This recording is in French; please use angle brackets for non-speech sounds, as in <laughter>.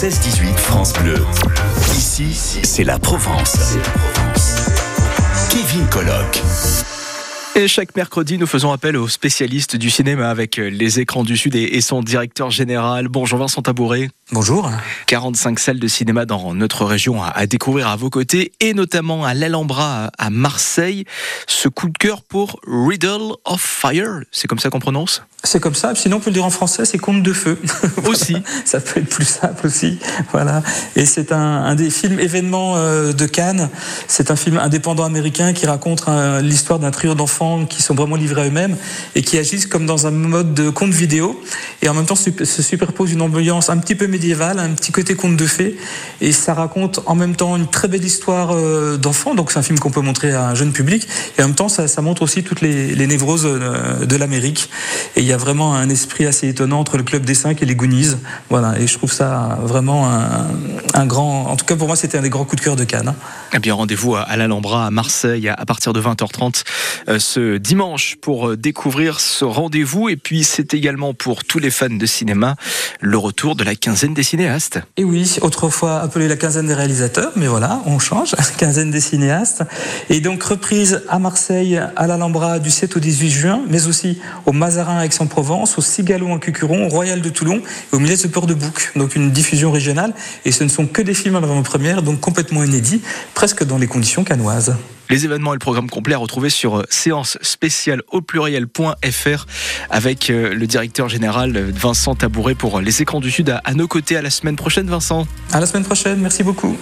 16-18 France Bleu. Ici, c'est la Provence. Kevin Colloque. Et chaque mercredi, nous faisons appel aux spécialistes du cinéma avec les écrans du Sud et son directeur général. Bonjour Vincent Tabouret. Bonjour. 45 salles de cinéma dans notre région à découvrir à vos côtés et notamment à l'Alhambra à Marseille. Ce coup de cœur pour Riddle of Fire, c'est comme ça qu'on prononce? C'est comme ça, sinon on peut le dire en français, c'est Conte de feu. <laughs> Aussi. ça peut être plus simple aussi. Voilà. Et c'est un, des films événements euh, de Cannes. C'est un film indépendant américain qui raconte l'histoire d'un trio d'enfants qui sont vraiment livrés à eux-mêmes et qui agissent comme dans un mode de conte vidéo. Et en même temps se superpose une ambiance un petit peu un petit côté conte de fées, et ça raconte en même temps une très belle histoire euh, d'enfant. Donc c'est un film qu'on peut montrer à un jeune public, et en même temps ça, montre aussi toutes les, névroses euh, de l'Amérique. Et il y a vraiment un esprit assez étonnant entre le club des cinq et les Goonies. Voilà, et je trouve ça vraiment un, grand. En tout cas pour moi c'était un des grands coups de cœur de Cannes. Eh bien rendez-vous à l'Alhambra à Marseille à partir de 20h30 euh, ce dimanche pour découvrir ce rendez-vous. Et puis c'est également pour tous les fans de cinéma le retour de la quinzaine des cinéastes. Et oui, autrefois appelé la quinzaine des réalisateurs, mais voilà, on change, <laughs> quinzaine des cinéastes. Et donc reprise à Marseille, à l'Alhambra du 7 au 18 juin, mais aussi au Mazarin à Aix-en-Provence, au Cigalo en Cucuron, au Royal de Toulon et au Millet de Port de Bouc. Donc une diffusion régionale. Et ce ne sont que des films à l'avant-première, donc complètement inédits, presque dans les conditions canoises. Les événements et le programme complet à retrouver sur euh, séance spéciale au pluriel.fr avec euh, le directeur général euh, Vincent Tabouret pour les écrans du Sud à nos côtés à la semaine prochaine Vincent. À la semaine prochaine, merci beaucoup.